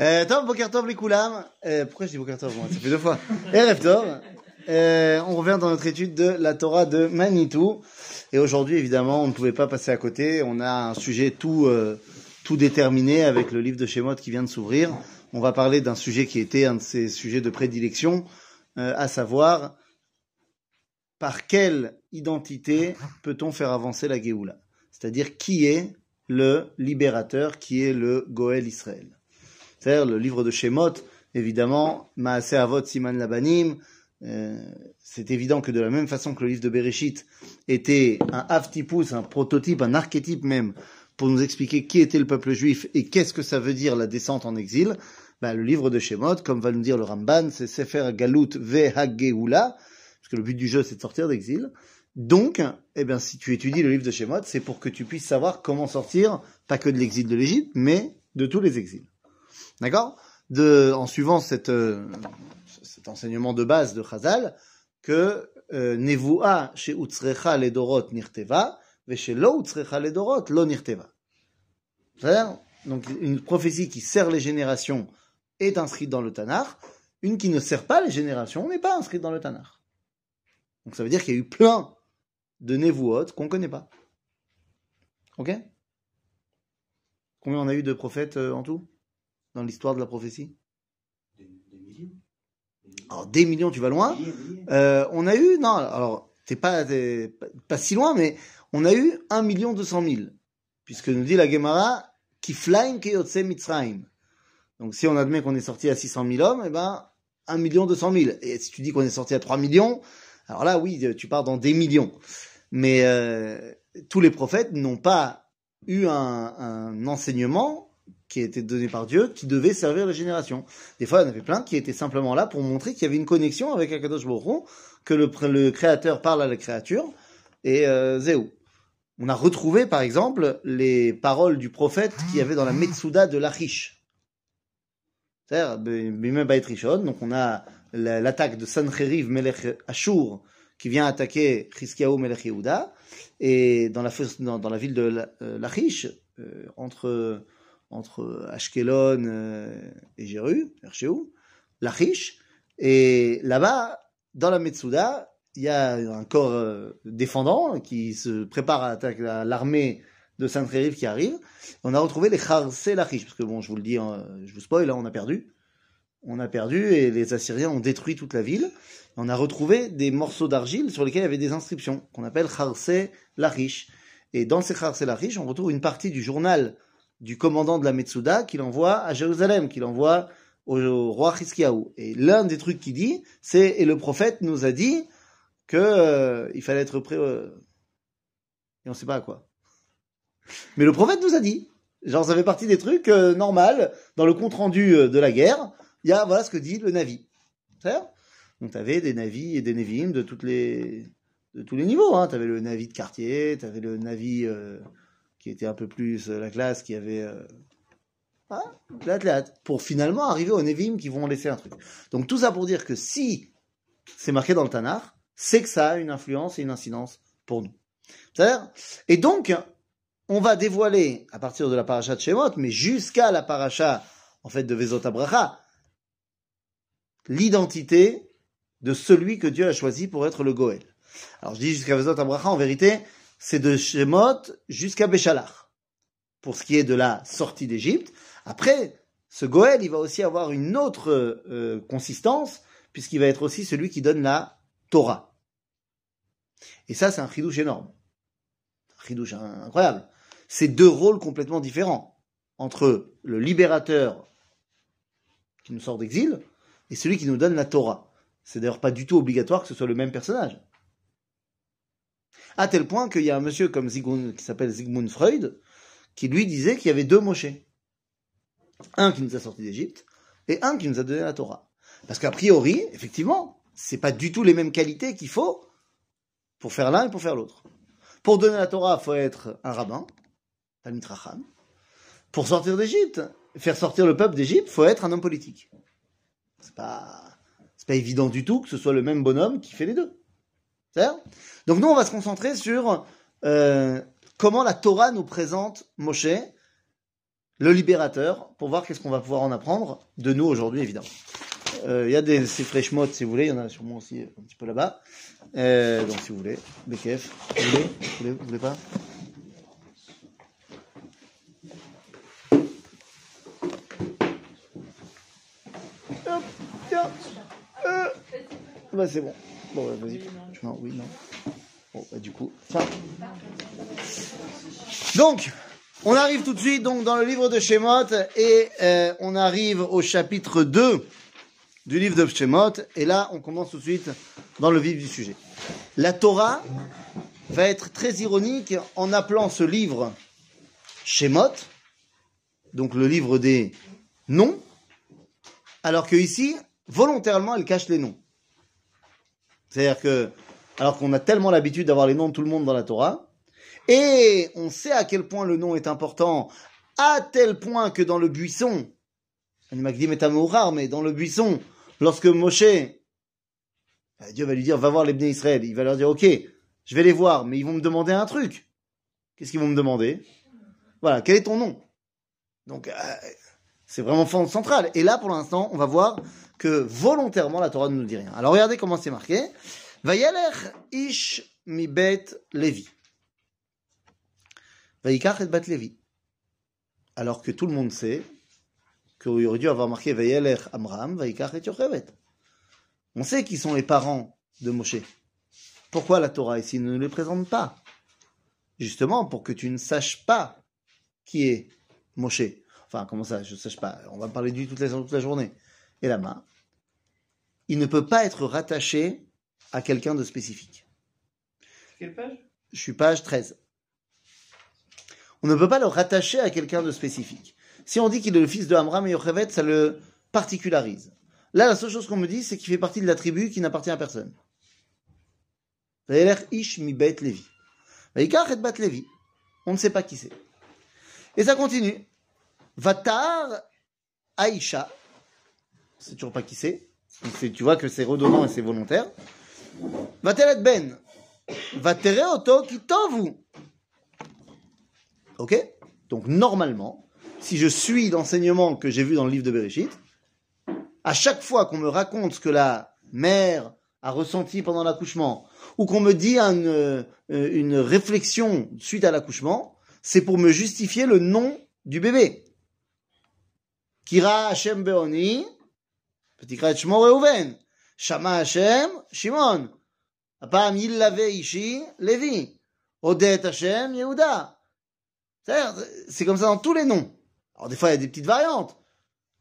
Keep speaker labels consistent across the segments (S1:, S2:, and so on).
S1: Euh, les Koulam. Euh, pourquoi je dis Tov moi? Ça fait deux fois. Erev Tov. Euh, on revient dans notre étude de la Torah de Manitou. Et aujourd'hui, évidemment, on ne pouvait pas passer à côté. On a un sujet tout, euh, tout déterminé avec le livre de Shemot qui vient de s'ouvrir. On va parler d'un sujet qui était un de ses sujets de prédilection, euh, à savoir par quelle identité peut-on faire avancer la Géoula? C'est-à-dire qui est le libérateur, qui est le Goël Israël? C'est-à-dire le livre de Shemot, évidemment, Maaseh Avot Siman Labanim, euh, c'est évident que de la même façon que le livre de Bereshit était un aftipus, un prototype, un archétype même, pour nous expliquer qui était le peuple juif et qu'est-ce que ça veut dire la descente en exil, ben, le livre de Shemot, comme va nous dire le Ramban, c'est Sefer Galut Ve Hageula, parce que le but du jeu c'est de sortir d'exil. Donc, eh bien, si tu étudies le livre de Shemot, c'est pour que tu puisses savoir comment sortir, pas que de l'exil de l'Égypte, mais de tous les exils. D'accord? En suivant cette, euh, cet enseignement de base de Chazal, que euh, Nevoa chez Utzrecha ledorot nirteva, ve chez lo Utzrecha ledorot lo nirteva. C'est-à-dire, donc, une prophétie qui sert les générations est inscrite dans le Tanakh, une qui ne sert pas les générations n'est pas inscrite dans le Tanakh. Donc ça veut dire qu'il y a eu plein de Nevuot qu'on ne connaît pas. Ok? Combien on a eu de prophètes euh, en tout? Dans l'histoire de la prophétie
S2: Des, des millions.
S1: Alors des millions, tu vas loin.
S2: Milliers.
S1: Euh, on a eu, non, alors t'es pas, t'es pas, pas si loin, mais on a eu 1 million 200 000. Puisque nous dit la Gemara, Kiflaim Keyotse Mitzrayim. Donc si on admet qu'on est sorti à 600 000 hommes, eh ben 1 million 200 000. Et si tu dis qu'on est sorti à 3 millions, alors là oui, tu pars dans des millions. Mais euh, tous les prophètes n'ont pas eu un, un enseignement qui été donné par Dieu, qui devait servir les générations. Des fois, il y en avait plein qui étaient simplement là pour montrer qu'il y avait une connexion avec Akadosh Hu, que le, créateur parle à la créature, et euh, Zéou. On a retrouvé, par exemple, les paroles du prophète qu'il y avait dans la Metsuda de l'Achish. C'est-à-dire, Rishon, donc on a la- l'attaque de Sancheriv Melech Ashur, qui vient attaquer Chiskiaou Melech Yehuda, et dans la, la ville de La- euh, Lachish, euh, entre, entre Ashkelon euh, et Jéru, Erchéou, Lachish, et là-bas, dans la Metsuda, il y a un corps euh, défendant qui se prépare à attaquer la- l'armée de Sancheriv qui arrive. On a retrouvé les Charse Lachish, parce que bon, je vous le dis, hein, je vous spoil, là, on a perdu. On a perdu et les Assyriens ont détruit toute la ville. On a retrouvé des morceaux d'argile sur lesquels il y avait des inscriptions qu'on appelle Charse Lachish. Et dans ces Charse Lachish, on retrouve une partie du journal du commandant de la Metsuda qu'il envoie à Jérusalem, qu'il envoie au, roi Hiskiaou. Et l'un des trucs qu'il dit, c'est et le prophète nous a dit que euh, il fallait être prêt. euh, et on sait pas à quoi. Mais le prophète nous a dit. Genre, ça fait partie des trucs euh, dans le compte rendu euh, de la guerre. Il y a voilà ce que dit le Navi. Donc, tu avais des navis et des Nevi'im de toutes les de tous les niveaux. Hein. Tu avais le Navi de quartier, tu avais le Navi qui était un peu plus euh, la classe, qui avait euh, ah, l'athlète, pour finalement arriver aux Nevi'im qui vont laisser un truc. Donc, tout ça pour dire que si c'est marqué dans le Tanakh, c'est que ça a une influence et une incidence pour nous. Et donc, on va dévoiler à partir de la paracha de Shemot, mais jusqu'à la paracha en fait de Vezot Abracha, l'identité de celui que Dieu a choisi pour être le Goël. Alors je dis jusqu'à Vezot Abracha, en vérité, c'est de Shemot jusqu'à Béchalach, pour ce qui est de la sortie d'Égypte. Après, ce Goël, il va aussi avoir une autre euh, consistance, puisqu'il va être aussi celui qui donne la Torah. Et ça, c'est un chidouche énorme. Un chidouche incroyable. C'est deux rôles complètement différents entre le libérateur qui nous sort d'exil et celui qui nous donne la Torah. C'est d'ailleurs pas du tout obligatoire que ce soit le même personnage. À tel point qu'il y a un monsieur comme Zygmunt, qui s'appelle Sigmund Freud, qui lui disait qu'il y avait deux Moshe. Un qui nous a sortis d'Égypte et un qui nous a donné la Torah. Parce qu'a priori, effectivement, c'est pas du tout les mêmes qualités qu'il faut pour faire l'un et pour faire l'autre. Pour donner la Torah, il faut être un rabbin, Talmid Racham. Pour sortir d'Égypte, faire sortir le peuple d'Égypte, il faut être un homme politique. C'est pas, c'est pas évident du tout que ce soit le même bonhomme qui fait les deux. Donc nous, on va se concentrer sur euh, comment la Torah nous présente Moshe, le libérateur, pour voir qu'est-ce qu'on va pouvoir en apprendre de nous aujourd'hui, évidemment. Euh, Il y a des fresh modes, si vous voulez, il y en a sûrement aussi un petit peu là-bas. Euh, donc, si vous voulez, BKF, vous voulez, vous voulez, vous voulez pas? Hop, tiens. Bah, c'est bon. Bon, bah, vas-y. Non, oui, non. Bon, bah, du coup. Donc, on arrive tout de suite donc dans le livre de Shemot et euh, on arrive au chapitre 2 du livre de Shemot et là on commence tout de suite dans le vif du sujet. La Torah va être très ironique en appelant ce livre Shemot, donc le livre des noms, alors que ici, volontairement, elle cache les noms. C'est-à-dire que, alors qu'on a tellement l'habitude d'avoir les noms de tout le monde dans la Torah, et on sait à quel point le nom est important, à tel point que dans le buisson, Magdim est rare, mais dans le buisson, lorsque Moshe, Dieu va lui dire, va voir les Bnei Israël, il va leur dire, ok, je vais les voir, mais ils vont me demander un truc. Qu'est-ce qu'ils vont me demander? Voilà, quel est ton nom? Donc, euh, c'est vraiment central. Et là, pour l'instant, on va voir que volontairement, la Torah ne nous dit rien. Alors, regardez comment c'est marqué. Vayaler ish mi bet Levi. Et bat Levi. Alors que tout le monde sait qu'il aurait dû avoir marqué Vayaler Amram, Vaikach et Yochevet. On sait qui sont les parents de Moshe. Pourquoi la Torah ici ne les présente pas? Justement pour que tu ne saches pas qui est Moshe. Enfin, comment ça, je ne sache pas. On va parler de lui toute la, toute la journée. Et là-bas, il ne peut pas être rattaché à quelqu'un de spécifique.
S3: Quelle page?
S1: Je suis page 13. On ne peut pas le rattacher à quelqu'un de spécifique. Si on dit qu'il est le fils de Amram et Yochevet, ça le particularise. Là, la seule chose qu'on me dit, c'est qu'il fait partie de la tribu qui n'appartient à personne. Ish mi Levi. On ne sait pas qui c'est. Et ça continue. Vatar Aïcha. C'est toujours pas qui c'est. Tu vois que c'est redondant et c'est volontaire. Vatelet Ben. Vatere Oto Kitovu. Ok? Donc, normalement, si je suis l'enseignement que j'ai vu dans le livre de Bereshit, à chaque fois qu'on me raconte ce que la mère a ressenti pendant l'accouchement, ou qu'on me dit une, une réflexion suite à l'accouchement, c'est pour me justifier le nom du bébé. Kira Hashem Beoni, ותקרא את שמו ראובן. שמע השם, שמעון. הפעם ילווה אישי, לוי. הודה את השם, יהודה. C'est comme ça dans tous les noms. Alors des fois, il y a des petites variantes.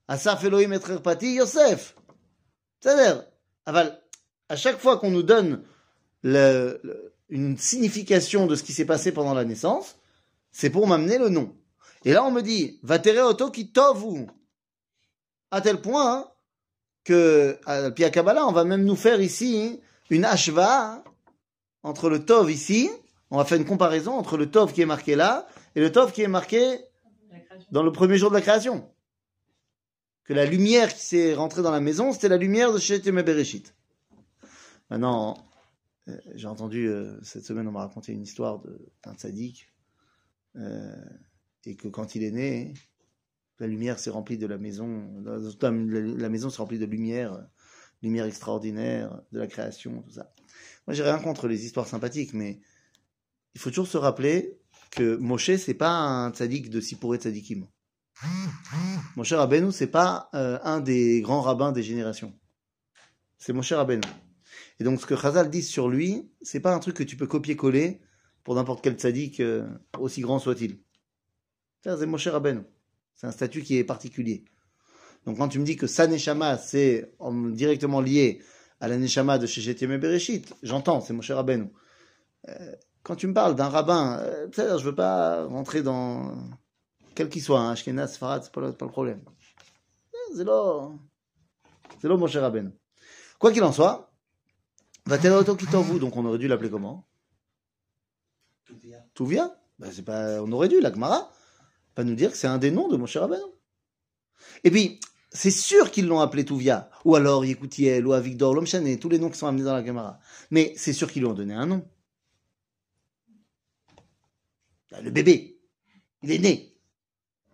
S1: Asaf Elohim et Pati, Yosef. C'est-à-dire, à chaque fois qu'on nous donne le, le, une signification de ce qui s'est passé pendant la naissance, c'est pour m'amener le nom. Et là, on me dit, Vatere Oto qui tovu. À tel point hein, que, à Pia Kabbalah, on va même nous faire ici une ashva entre le Tov ici, on va faire une comparaison entre le Tov qui est marqué là et le Tov qui est marqué dans le premier jour de la création. Que la lumière qui s'est rentrée dans la maison, c'était la lumière de Shetem Bereshit. Maintenant, euh, j'ai entendu euh, cette semaine, on m'a raconté une histoire d'un tzaddik, euh, et que quand il est né, la lumière s'est remplie de la maison, la, maison s'est remplie de lumière, lumière extraordinaire, de la création, tout ça. Moi, j'ai rien contre les histoires sympathiques, mais il faut toujours se rappeler que Moshe, c'est pas un tzaddik de Sipuré tzaddikim. Moshe Rabbeinu, c'est pas euh, un des grands rabbins des générations. C'est Moshe Rabbeinu. Et donc, ce que Chazal dit sur lui, c'est pas un truc que tu peux copier-coller pour n'importe quel tzaddik, euh, aussi grand soit-il. C'est Moshe Rabbeinu. C'est un statut qui est particulier. Donc, quand tu me dis que sa neshama, c'est directement lié à la neshama de Bereshit, j'entends, c'est Moshe Rabbeinu. Euh, quand tu me parles d'un rabbin, euh, je veux pas rentrer dans quel qu'il soit, hein, Ashkenaz, Farad, c'est pas, le, pas le problème. C'est là, c'est là Moshe Rabbeinu. Quoi qu'il en soit, Vateloto Kitovu, donc on aurait dû l'appeler comment?
S2: Touvia.
S1: Touvia? Ben, c'est pas, On aurait dû, la Gemara, pas nous dire que c'est un des noms de Moshe Rabbeinu. Et puis, c'est sûr qu'ils l'ont appelé Touvia, ou alors Yekoutiel, ou Avigdor, Lomchané, tous les noms qui sont amenés dans la Gemara. Mais c'est sûr qu'ils lui ont donné un nom. Le bébé, il est né.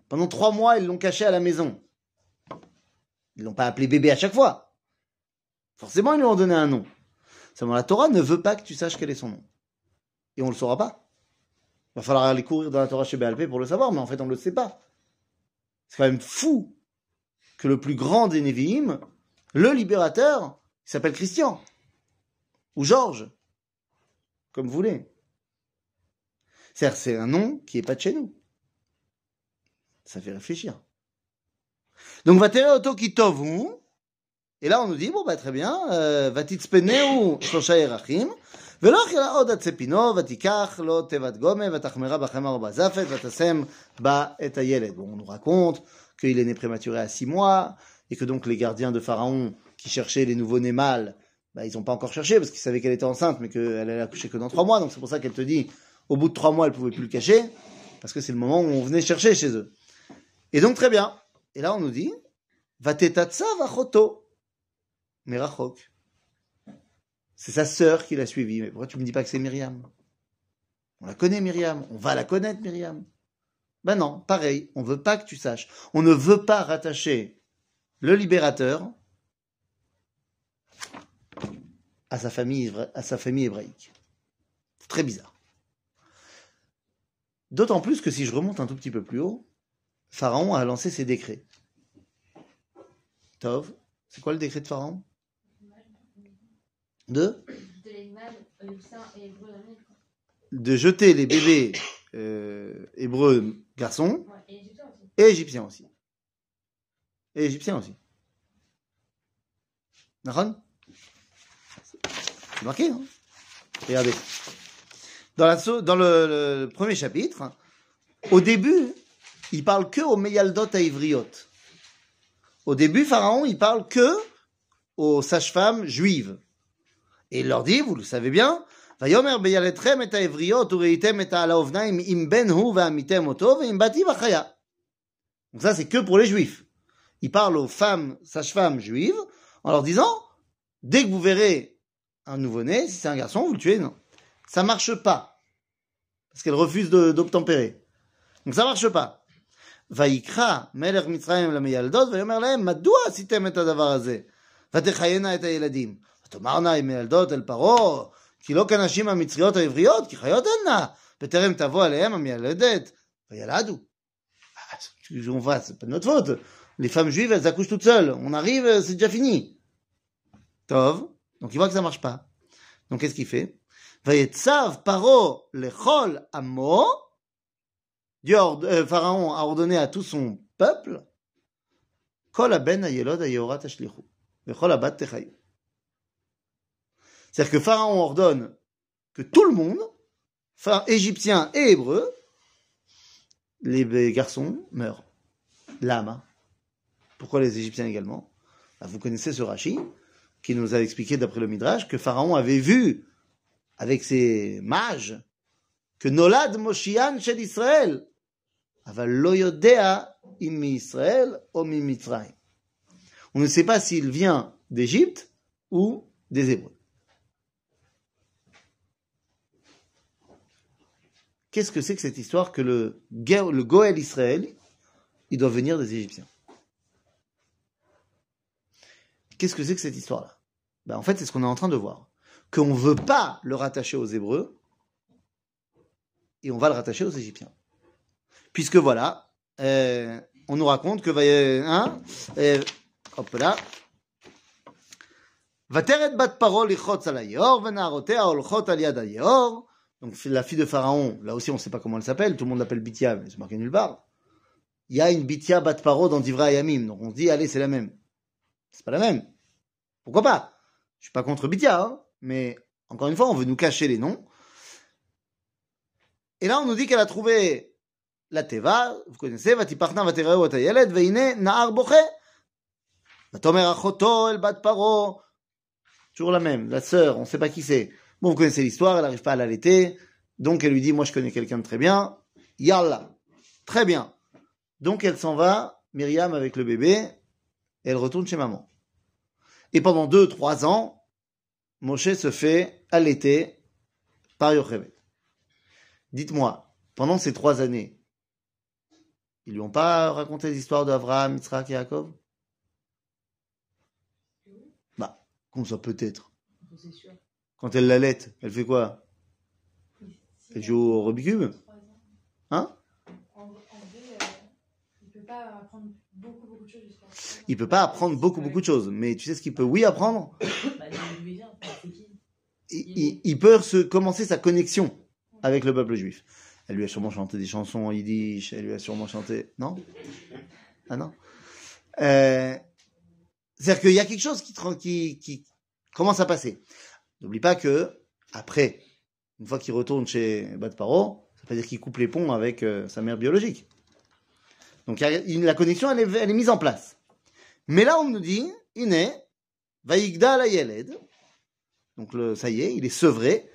S1: Pendant trois mois, ils l'ont caché à la maison. Ils l'ont pas appelé bébé à chaque fois. Forcément, ils lui ont donné un nom. Seulement, la Torah ne veut pas que tu saches quel est son nom. Et on le saura pas. Il va falloir aller courir dans la Torah chez BLP pour le savoir, mais en fait, on ne le sait pas. C'est quand même fou que le plus grand des Nevi'im, le libérateur, s'appelle Christian. Ou Georges. Comme vous voulez. C'est-à-dire, c'est un nom qui est pas de chez nous. Ça fait réfléchir. Donc, va auto qui tovu. Et là, on nous dit, bon, bah, très bien, euh, va titspeneu shlosha yerachim. ולא אכלה עוד עד צפינו, ותיקח לו תיבת גומה, ותחמרה בחמר ובזפת, ותשם בה את הילד. Bon, on nous raconte qu'il est né prématuré à six mois, et que donc les gardiens de Pharaon qui cherchaient les nouveaux-nés mâles, bah, ils n'ont pas encore cherché, parce qu'ils savaient qu'elle était enceinte, mais qu'elle allait accoucher que dans trois mois, donc c'est pour ça qu'elle te dit, au bout de trois mois, elle pouvait plus le cacher, parce que c'est le moment où on venait chercher chez eux. Et donc, très bien. Et là, on nous dit, Vatetatsa vachoto. Merachok. C'est sa sœur qui l'a suivi. Mais pourquoi tu me dis pas que c'est Myriam? On la connaît, Myriam. On va la connaître, Myriam. Ben non, pareil. On veut pas que tu saches. On ne veut pas rattacher le libérateur à sa famille, à sa famille hébraïque. C'est très bizarre. D'autant plus que si je remonte un tout petit peu plus haut, Pharaon a lancé ses décrets. Tov, c'est quoi le décret de Pharaon? De De jeter les bébés euh, hébreux garçons et égyptiens aussi. Et égyptiens aussi. C'est marqué, non Regardez. Dans, la, dans le, le premier chapitre, au début, il parle que aux Meyaldot à Ivriot. Au début, Pharaon, il parle que aux sages-femmes juives Et il leur dit, vous le savez bien, ויאמר בילדכם את העבריות וראיתם את האובניים אם בן הוא ועמיתם אותו ואם באתי וחיה. Donc ça, c'est que pour les juifs. Il parle aux femmes, sages-femmes juives, en leur disant, dès que vous verrez un nouveau-né, si c'est un garçon, vous le tuez, non. Ça marche pas. Parce qu'elle refuse d'obtempérer. Donc ça marche pas. ויקרא מלך מצרים למיילדות ויאמר להם מדוע עשיתם את הדבר הזה ותחיינה את הילדים ותאמרנה המיילדות אל פרעה כי לא כנשים המצריות העבריות כי חיות הנה בטרם תבוא עליהם המיילדת וילדו. On va, c'est pas de notre faute. Les femmes juives, elles accouchent toutes seules. On arrive, c'est déjà fini. Tov. Donc il voit que ça marche pas. Donc qu'est-ce qu'il fait? ויצב פרעה לכל עמו Dieu, euh, Pharaon a ordonné à tout son peuple C'est-à-dire que Pharaon ordonne que tout le monde, égyptien et hébreu, les garçons meurent. L'âme. Pourquoi les Égyptiens également? Bah, Vous connaissez ce Rashi qui nous a expliqué d'après le Midrash que Pharaon avait vu avec ses mages que Nolad Moshian chez Israël. On ne sait pas s'il vient d'Égypte ou des Hébreux. Qu'est-ce que c'est que cette histoire que le, le Goël Israël, il doit venir des Égyptiens Qu'est-ce que c'est que cette histoire-là ben, En fait, c'est ce qu'on est en train de voir. Qu'on ne veut pas le rattacher aux Hébreux, et on va le rattacher aux Égyptiens. Puisque voilà, euh, on nous raconte que, hein, euh, hop là, ותרד בת פרעה ללחוץ על היאור, ונערותיה הולכות על יד היאור. donc la fille de Pharaon, là aussi on ne sait pas comment elle s'appelle, tout le monde l'appelle Bithia, mais c'est marqué nulle part. Il y a une Bithia Batparo dans Divra Yamim, donc on se dit, allez, c'est la même. C'est pas la même. Pourquoi pas? Je ne suis pas contre Bithia, hein, mais encore une fois, on veut nous cacher les noms. Et là, on nous dit qu'elle a trouvé la Teva, vous connaissez, Vatipartna Vatereo Atayelet, Veine, Nahar Boche, Vatomer Achoto, El Batparo. Toujours la même, la sœur, on ne sait pas qui c'est. Bon, vous connaissez l'histoire, elle n'arrive pas à l'allaiter, donc elle lui dit, moi je connais quelqu'un de très bien, yalla, très bien. Donc elle s'en va, Myriam avec le bébé, et elle retourne chez maman. Et pendant deux, trois ans, Moshe se fait allaiter par Yocheved. Dites-moi, pendant ces trois années, Ils lui ont pas raconté l'histoire d'Abraham, Yitzhak et Yaakov Bah, comme ça peut-être.
S4: C'est sûr.
S1: Quand elle l'allait, elle fait quoi? Elle joue au Rubik's. Hein?
S4: Euh, il peut pas apprendre beaucoup, beaucoup de choses jusqu'à trois ans.
S1: Il peut pas apprendre beaucoup, beaucoup de choses. Mais tu sais ce qu'il peut, oui, apprendre?
S4: Bah, il
S1: peut se commencer sa connexion avec le peuple juif. Elle lui a sûrement chanté des chansons en yiddish, elle lui a sûrement chanté... Non? Ah non? Euh, C'est-à-dire qu'il y a quelque chose qui, qui commence à passer. N'oublie pas que, après, une fois qu'il retourne chez Bat Paro, ça veut dire qu'il coupe les ponts avec euh, sa mère biologique. Donc la connexion, elle est, mise en place. Mais là, on nous dit, Iné, Vaïgda la Yeled, donc ça y est, il est sevré.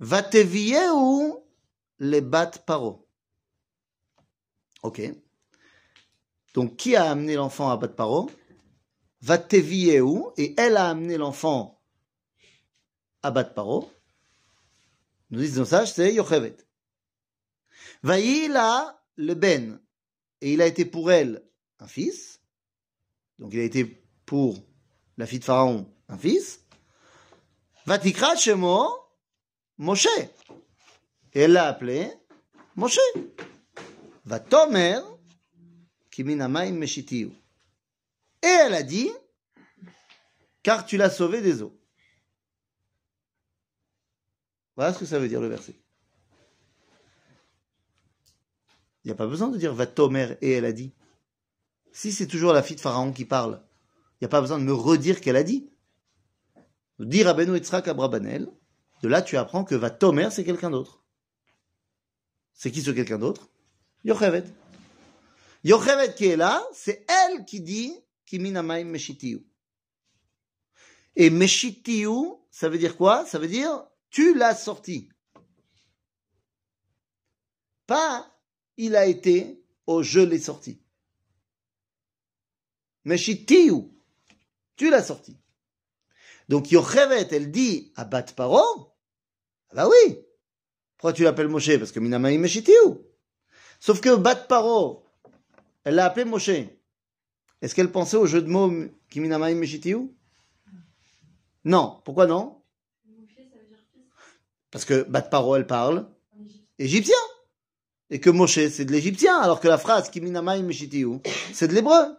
S1: ou les bat paro? Ok. Donc qui a amené l'enfant à bat paro? Ou et elle a amené l'enfant à bat paro. Nous nos sages, c'est Yochevet. Vaïla le ben. Et il a été pour elle un fils. Donc il a été pour la fille de Pharaon un fils. Vatikra Shemo Moshe. Et elle l'a appelé Moshe. Vatomer Kiminamayim Meshitiu. Et elle a dit, car tu l'as sauvé des eaux. Voilà ce que ça veut dire le verset. Il n'y a pas besoin de dire Vatomer et elle a dit. Si c'est toujours la fille de Pharaon qui parle, il n'y a pas besoin de me redire qu'elle a dit. Dire Rabbeinu Yitzhak Abrabanel, de là tu apprends que Vatomer c'est quelqu'un d'autre. C'est qui ce quelqu'un d'autre? Yochevet. Yochevet qui est là, c'est elle qui dit Kiminamaim Meshitiu. Et Meshitiu, ça veut dire quoi? Ça veut dire tu l'as sorti. Pas il a été au je l'ai sorti. Meshitiu, tu l'as sorti. Donc Yochevet, elle dit à Bat Paro, ah bah oui, pourquoi tu l'appelles Moshe? Parce que Minamaim Meshitiu. Sauf que Bat Paro, elle l'a appelé Moshe. Est-ce qu'elle pensait au jeu de mots qui Minamaim Meshitiu Non. Pourquoi non
S4: Moshe, ça veut dire fils
S1: Parce que Bat Paro, elle parle égyptien. Et que Moshe, c'est de l'égyptien, alors que la phrase Kiminamaim Meshitiu, c'est de l'hébreu.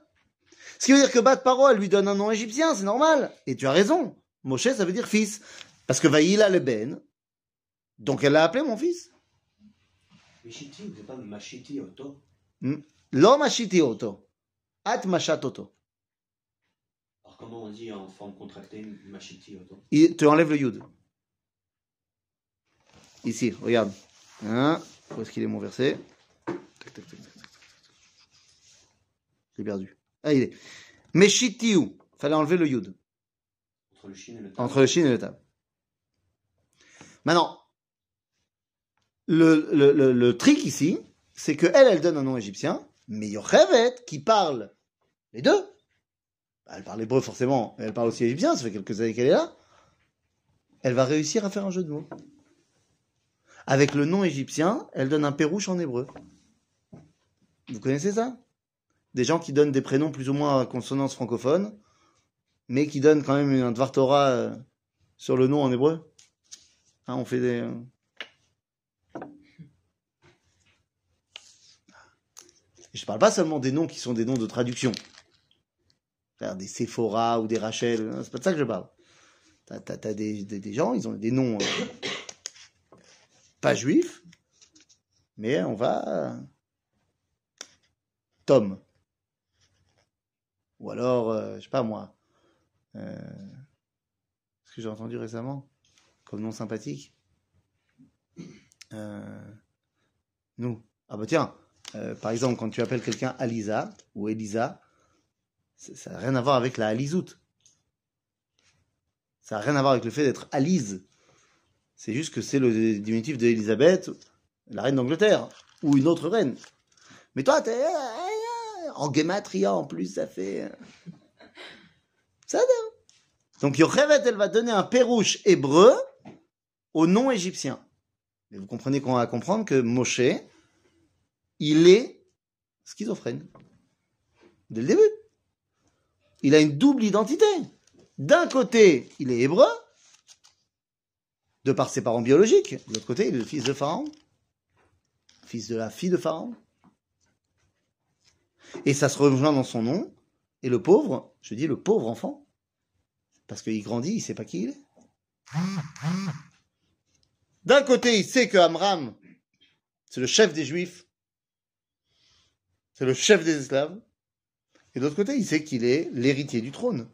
S1: Ce qui veut dire que Bat Paro, elle lui donne un nom égyptien, c'est normal. Et tu as raison. Moshe, ça veut dire fils. Parce que Vaïla le Ben, donc elle l'a appelé mon fils.
S2: Mishiti, vous n'êtes pas
S1: Lo mashiti oto. At mashat oto.
S2: Alors comment on dit en forme contractée
S1: Il te enlève le yud. Ici, regarde. Hein Où est-ce qu'il est mon verset. J'ai perdu. Ah, il est. Meshitiu. Fallait enlever le yud.
S2: Entre le chine et le
S1: Entre le shin et le tab. Maintenant, le, le, le, le trick ici, c'est que elle, elle donne un nom égyptien, mais Yochevet, qui parle les deux, bah, elle parle hébreu forcément, mais elle parle aussi égyptien, ça fait quelques années qu'elle est là, elle va réussir à faire un jeu de mots. Avec le nom égyptien, elle donne un pérouche en hébreu. Vous connaissez ça? Des gens qui donnent des prénoms plus ou moins à consonance francophone, mais qui donnent quand même un Dvar Torah euh, sur le nom en hébreu. Hein, on fait des... euh, je parle pas seulement des noms qui sont des noms de traduction. Des Sephora ou des Rachel, hein, c'est pas de ça que je parle. T'as, des- des gens, ils ont des noms euh, pas juifs, mais on va... Tom. Ou alors, euh, je sais pas moi, euh, ce que j'ai entendu récemment, comme nom sympathique. Euh, nous. Ah bah tiens, euh, par exemple, quand tu appelles quelqu'un Alisa ou Elisa, ça ça n'a rien à voir avec la Alizout. Ça n'a rien à voir avec le fait d'être Alise. C'est juste que c'est le diminutif d'Elisabeth, la reine d'Angleterre, ou une autre reine. Mais toi, t'es euh, en gematria en plus, ça fait. euh, Ça. Donc Yochevet, elle va donner un pérouche hébreu au nom égyptien. Mais vous comprenez qu'on va comprendre que Moshe, il est schizophrène. Dès le début. Il a une double identité. D'un côté, il est hébreu, de par ses parents biologiques. De l'autre côté, il est le fils de Pharaon, fils de la fille de Pharaon. Et ça se rejoint dans son nom. Et le pauvre, je dis le pauvre enfant, parce qu'il grandit, il sait pas qui il est. D'un côté, il sait que Amram, c'est le chef des Juifs, c'est le chef des esclaves. Et de l'autre côté, il sait qu'il est l'héritier du trône.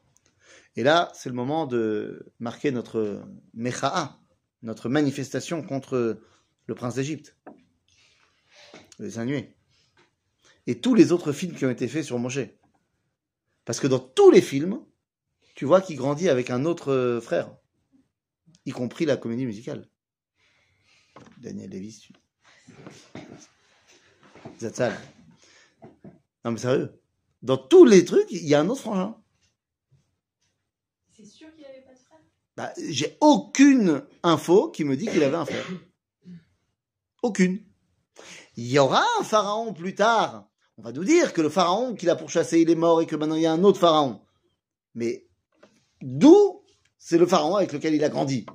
S1: Et là, c'est le moment de marquer notre mecha'a, notre manifestation contre le prince d'Égypte, les Inuits. Et tous les autres films qui ont été faits sur Moshe. Parce que dans tous les films, tu vois qu'il grandit avec un autre euh, frère, y compris la comédie musicale. Daniel Davis, tu... Zatzal. Non mais sérieux, dans tous les trucs, il y a un autre frangin.
S4: C'est sûr qu'il avait pas de frère
S1: Bah, j'ai aucune info qui me dit qu'il avait un frère. Aucune. Il y aura un pharaon plus tard. On va nous dire que le pharaon qu'il a pourchassé, il est mort et que maintenant il y a un autre pharaon. Mais d'où c'est le pharaon avec lequel il a grandi?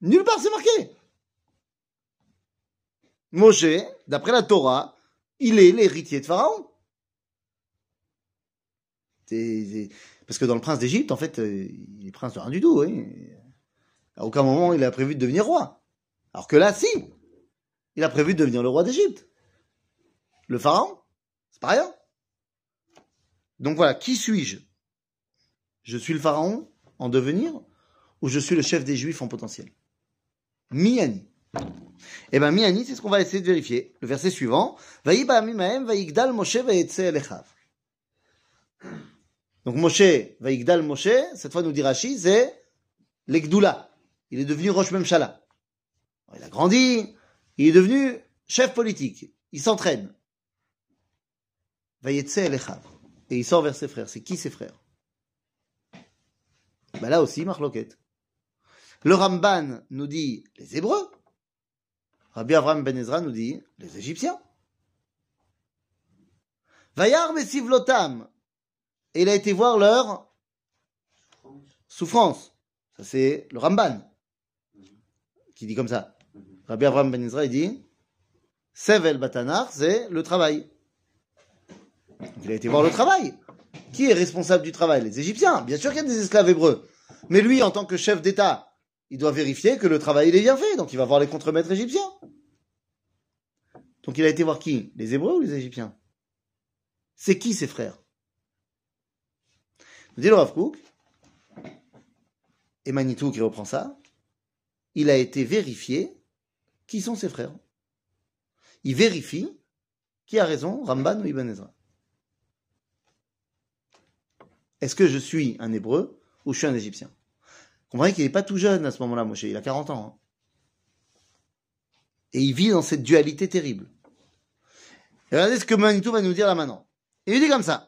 S1: Nulle part c'est marqué. Moshe, d'après la Torah, il est l'héritier de Pharaon. C'est- Parce que dans le prince d'Égypte, en fait, euh, il est prince de rien du tout. À aucun moment il a prévu de devenir roi. Alors que là, si. Il a prévu de devenir le roi d'Égypte. Le pharaon, c'est pas rien. Donc voilà, qui suis-je? Je suis le pharaon en devenir ou je suis le chef des juifs en potentiel? Miani. Eh ben Miani, c'est ce qu'on va essayer de vérifier. Le verset suivant. Vaïba Moshe. Donc Moshe, vaïgdal Moshe, cette fois nous dit Rashi, c'est l'Egdoula. Il est devenu Rosh Memshala. Il a grandi, il est devenu chef politique. Il s'entraîne. Vaïtse elechav. Et il sort vers ses frères. C'est qui ses frères? Ben Là aussi, Marloquette. Le Ramban nous dit les Hébreux. Rabbi Avram Ben Ezra nous dit les Égyptiens. Vayar Mesivlotam. Et il a été voir leur souffrance. Ça, c'est le Ramban qui dit comme ça. Rabbi Avram Ben Ezra, il dit Sevel Batanar, c'est le travail. Donc, il a été voir le travail. Qui est responsable du travail? Les Égyptiens. Bien sûr qu'il y a des esclaves hébreux. Mais lui, en tant que chef d'État, il doit vérifier que le travail il est bien fait. Donc il va voir les contremaîtres égyptiens. Donc il a été voir qui? Les Hébreux ou les Égyptiens? C'est qui ses frères? Dit le et Manitou qui reprend ça, il a été vérifié qui sont ses frères. Il vérifie qui a raison, Ramban ou Ibn Ezra. Est-ce que je suis un Hébreu ou je suis un Égyptien? Comprenez qu'il n'est pas tout jeune à ce moment-là, Moshe, il a 40 ans. hein. Et il vit dans cette dualité terrible. Et regardez ce que Manitou va nous dire là maintenant. Il lui dit comme ça.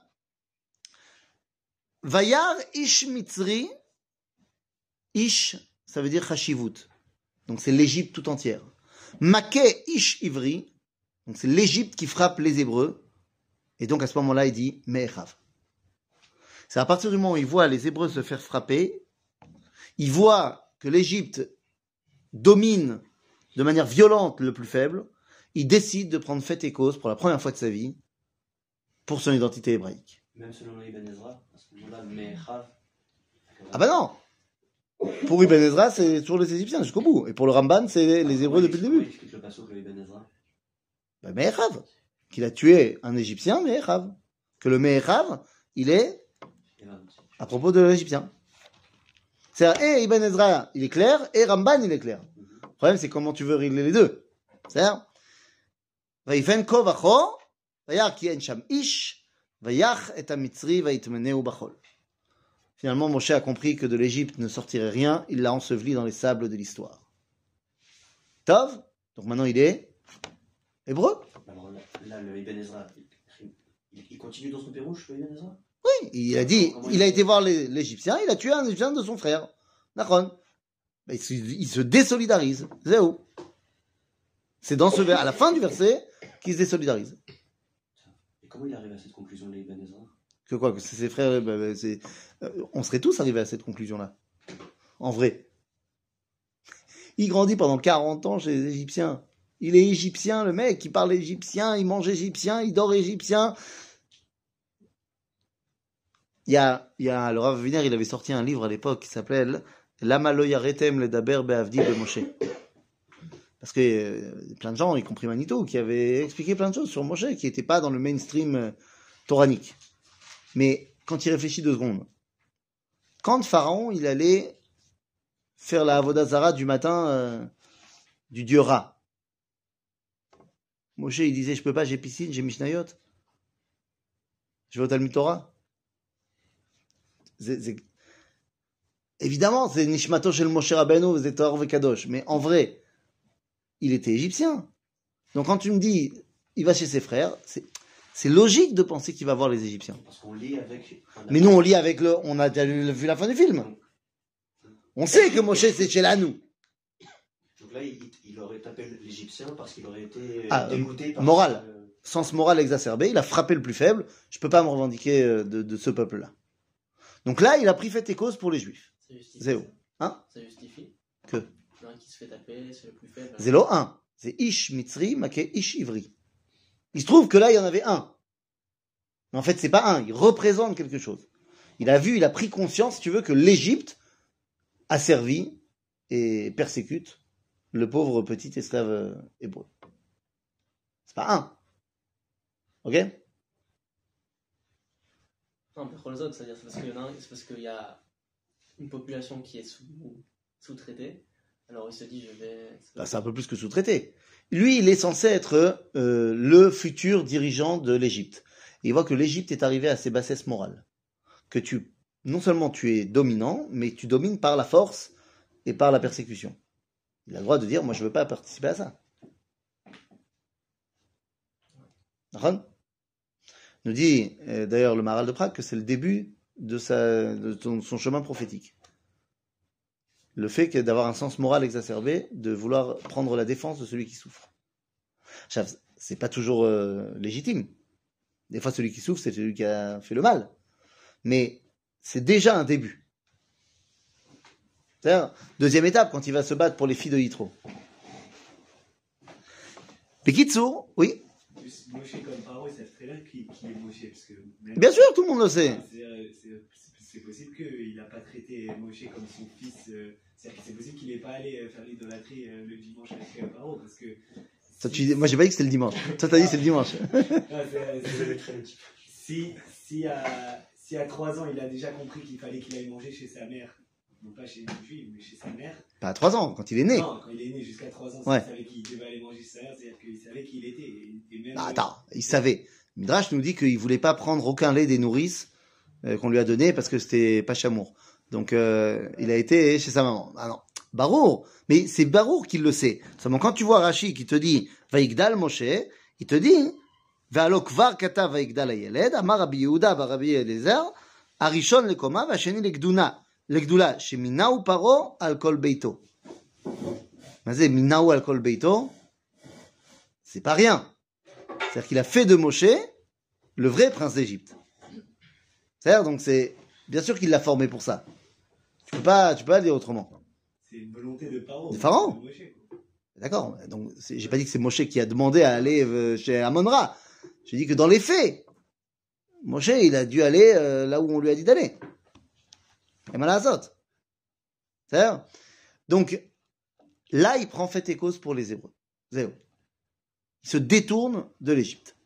S1: Vayar ish mitzri, ish, ça veut dire chashivut. Donc c'est l'Égypte tout entière. Maké ish ivri, donc c'est l'Égypte qui frappe les Hébreux. Et donc à ce moment-là, il dit Me'echav. C'est à partir du moment où il voit les Hébreux se faire frapper, il voit que l'Égypte domine de manière violente le plus faible, il décide de prendre fait et cause pour la première fois de sa vie pour son identité hébraïque.
S2: Même selon le Ibn Ezra, à ce moment-là, Mechav.
S1: Ah bah non Pour Ibn Ezra, c'est toujours les Égyptiens jusqu'au bout. Et pour le Ramban, c'est les Hébreux depuis le début.
S2: explique le passage de Ibn Ezra?
S1: Bah, Me'echav. Qu'il a tué un Égyptien, Me'echav. Que le Me'echav, il est
S2: là,
S1: à propos de l'Égyptien. C'est-à-dire, et Ibn Ezra, il est clair, et Ramban, il est clair. Le problème, c'est comment tu veux régler les deux. C'est-à-dire, Vaïfen ko vacho, vayar ki en sham ish, vayach et mitzri vaïtmeneu bachol. Finalement, Moshe a compris que de l'Égypte ne sortirait rien, il l'a enseveli dans les sables de l'histoire. Tov, donc maintenant il est hébreu.
S2: Alors là, le Ibn Ezra, il, continue dans son pérouche, le Ibn Ezra?
S1: Oui, il a dit, il a été voir l'Égyptien, il a tué un Égyptien de son frère. Nachon. Il se, il se désolidarise. C'est où C'est dans ce vers, à la fin du verset, qu'il se désolidarise.
S2: Il arrive à cette conclusion,
S1: Que quoi Que ses frères. bah, bah, euh, on serait tous arrivés à cette conclusion-là. En vrai. Il grandit pendant 40 ans chez les Égyptiens. Il est égyptien, le mec. Il parle égyptien, il mange égyptien, il dort égyptien. Il y a, il y il avait sorti un livre à l'époque qui s'appelle Lama lo yaretem le daber be'avdi Moshe. Parce que euh, plein de gens, y compris Manito, qui avaient expliqué plein de choses sur Moshe, qui n'étaient pas dans le mainstream euh, toranique. Mais quand il réfléchit deux secondes, quand Pharaon, il allait faire la Avodazara du matin euh, du dieu Ra, Moshe, il disait, je peux pas, j'ai piscine, j'ai Mishnayot. Je vais au Talmud Torah. Évidemment, c'est Nishmato chez le Moshe Rabbeinu, c'est Torah Vekadosh. Mais en vrai, il était égyptien. Donc quand tu me dis, il va chez ses frères, c'est c'est logique de penser qu'il va voir les Égyptiens.
S2: Parce qu'on lit avec. un
S1: Mais nous, on lit avec le. On a déjà vu la fin du film. On sait que Moshe, c'est chez nous.
S2: Donc là, il, il aurait tapé l'Égyptien parce qu'il aurait été
S1: Ah,
S2: dégoûté par.
S1: moral.
S2: euh,
S1: Sens moral exacerbé, il a frappé le plus faible. Je peux pas me revendiquer euh, de, de ce peuple-là. Donc là, il a pris fait et cause pour les Juifs. Zéro.
S5: ça.
S1: Hein?
S5: Ça justifie.
S1: Que
S5: Qui se fait taper, c'est le plus faible.
S1: Zélo 1. C'est Ish Mitzri, Maké Ish Ivri. Il se trouve que là, il y en avait un. Mais en fait, c'est pas un. Il représente quelque chose. Il a vu, il a pris conscience, si tu veux, que l'Égypte a servi et persécute le pauvre petit esclave euh, hébreu. C'est pas un. Ok?
S5: Non, mais les autres, c'est-à-dire c'est parce qu'il y en a un- c'est parce qu'il y a une population qui est sous, sous-traitée. Alors il se dit, je vais.
S1: Bah, C'est un peu plus que sous-traité. Lui, il est censé être euh, le futur dirigeant de l'Égypte. Il voit que l'Égypte est arrivée à ses bassesses morales. Que tu, non seulement tu es dominant, mais tu domines par la force et par la persécution. Il a le droit de dire, moi je veux pas participer à ça. Nous dit euh, d'ailleurs le Maral de Prague que c'est le début de, son chemin prophétique. Le fait d'avoir un sens moral exacerbé, de vouloir prendre la défense de celui qui souffre. C'est pas toujours euh, légitime. Des fois, celui qui souffre, c'est celui qui a fait le mal. Mais c'est déjà un début. C'est-à-dire, deuxième étape, quand il va se battre pour les filles de Yitro. Pekitsu, oui,
S6: Moshe comme Paro, ils savent très bien qui, qui est Moshe. Parce que même-
S1: bien sûr, tout le monde le sait.
S6: C'est- C'est possible qu'il n'a pas traité Moshe comme son fils. euh, C'est-à-dire que c'est possible qu'il n'ait pas allé euh, faire l'idolâtrie euh, le dimanche avec euh, Paro. Parce que.
S1: Toi,
S6: si-
S1: tu, moi, j'ai pas dit que c'était le dimanche. Toi, t'as dit que c'est le dimanche.
S2: Type.
S6: si, si, à, si à 3 ans il a déjà compris qu'il fallait qu'il aille manger chez sa mère, non pas chez une juive, mais chez sa mère.
S1: Pas à 3 ans, quand il est né.
S6: Non, quand il est né jusqu'à 3 ans,
S1: Ouais.
S6: il savait qu'il devait aller manger chez sa mère, c'est-à-dire qu'il savait qui il était. Et, et même,
S1: Ah, attends, il savait. Midrash nous dit qu'il voulait pas prendre aucun lait des nourrices euh, qu'on lui a donné parce que c'était pas chamour. Donc, euh, il a été chez sa maman. Ah non, Barour. Mais c'est Barour qui le sait. Seulement, quand tu vois Rashi qui te dit Vaïgdal Moshe, il te dit Ve'alo kvar kata Vaïgdal Ayeled, Amar Rabbi Yehuda, Rabbi Eliezer, Arishon le Koma, Vasheni le Gduna. Le Gdula, Shemina ou Paro, Alkol Beito. Mazé, Mina ou Alkol Beito, c'est pas rien. C'est-à-dire qu'il a fait de Moshe le vrai prince d'Égypte. C'est-à-dire, donc c'est bien sûr qu'il l'a formé pour ça. Tu peux pas, tu peux pas dire autrement.
S6: c'est une volonté de
S1: Pharaon.
S6: de quoi.
S1: D'accord. Donc c'est- j'ai pas dit que c'est Moshe qui a demandé à aller euh, chez Amon-Ra. J'ai dit que dans les faits, Moshe il a dû aller euh, là où on lui a dit d'aller. Et malazot. C'est-à-dire, donc là il prend fait et cause pour les Hébreux. Zéro. Il se détourne de l'Égypte.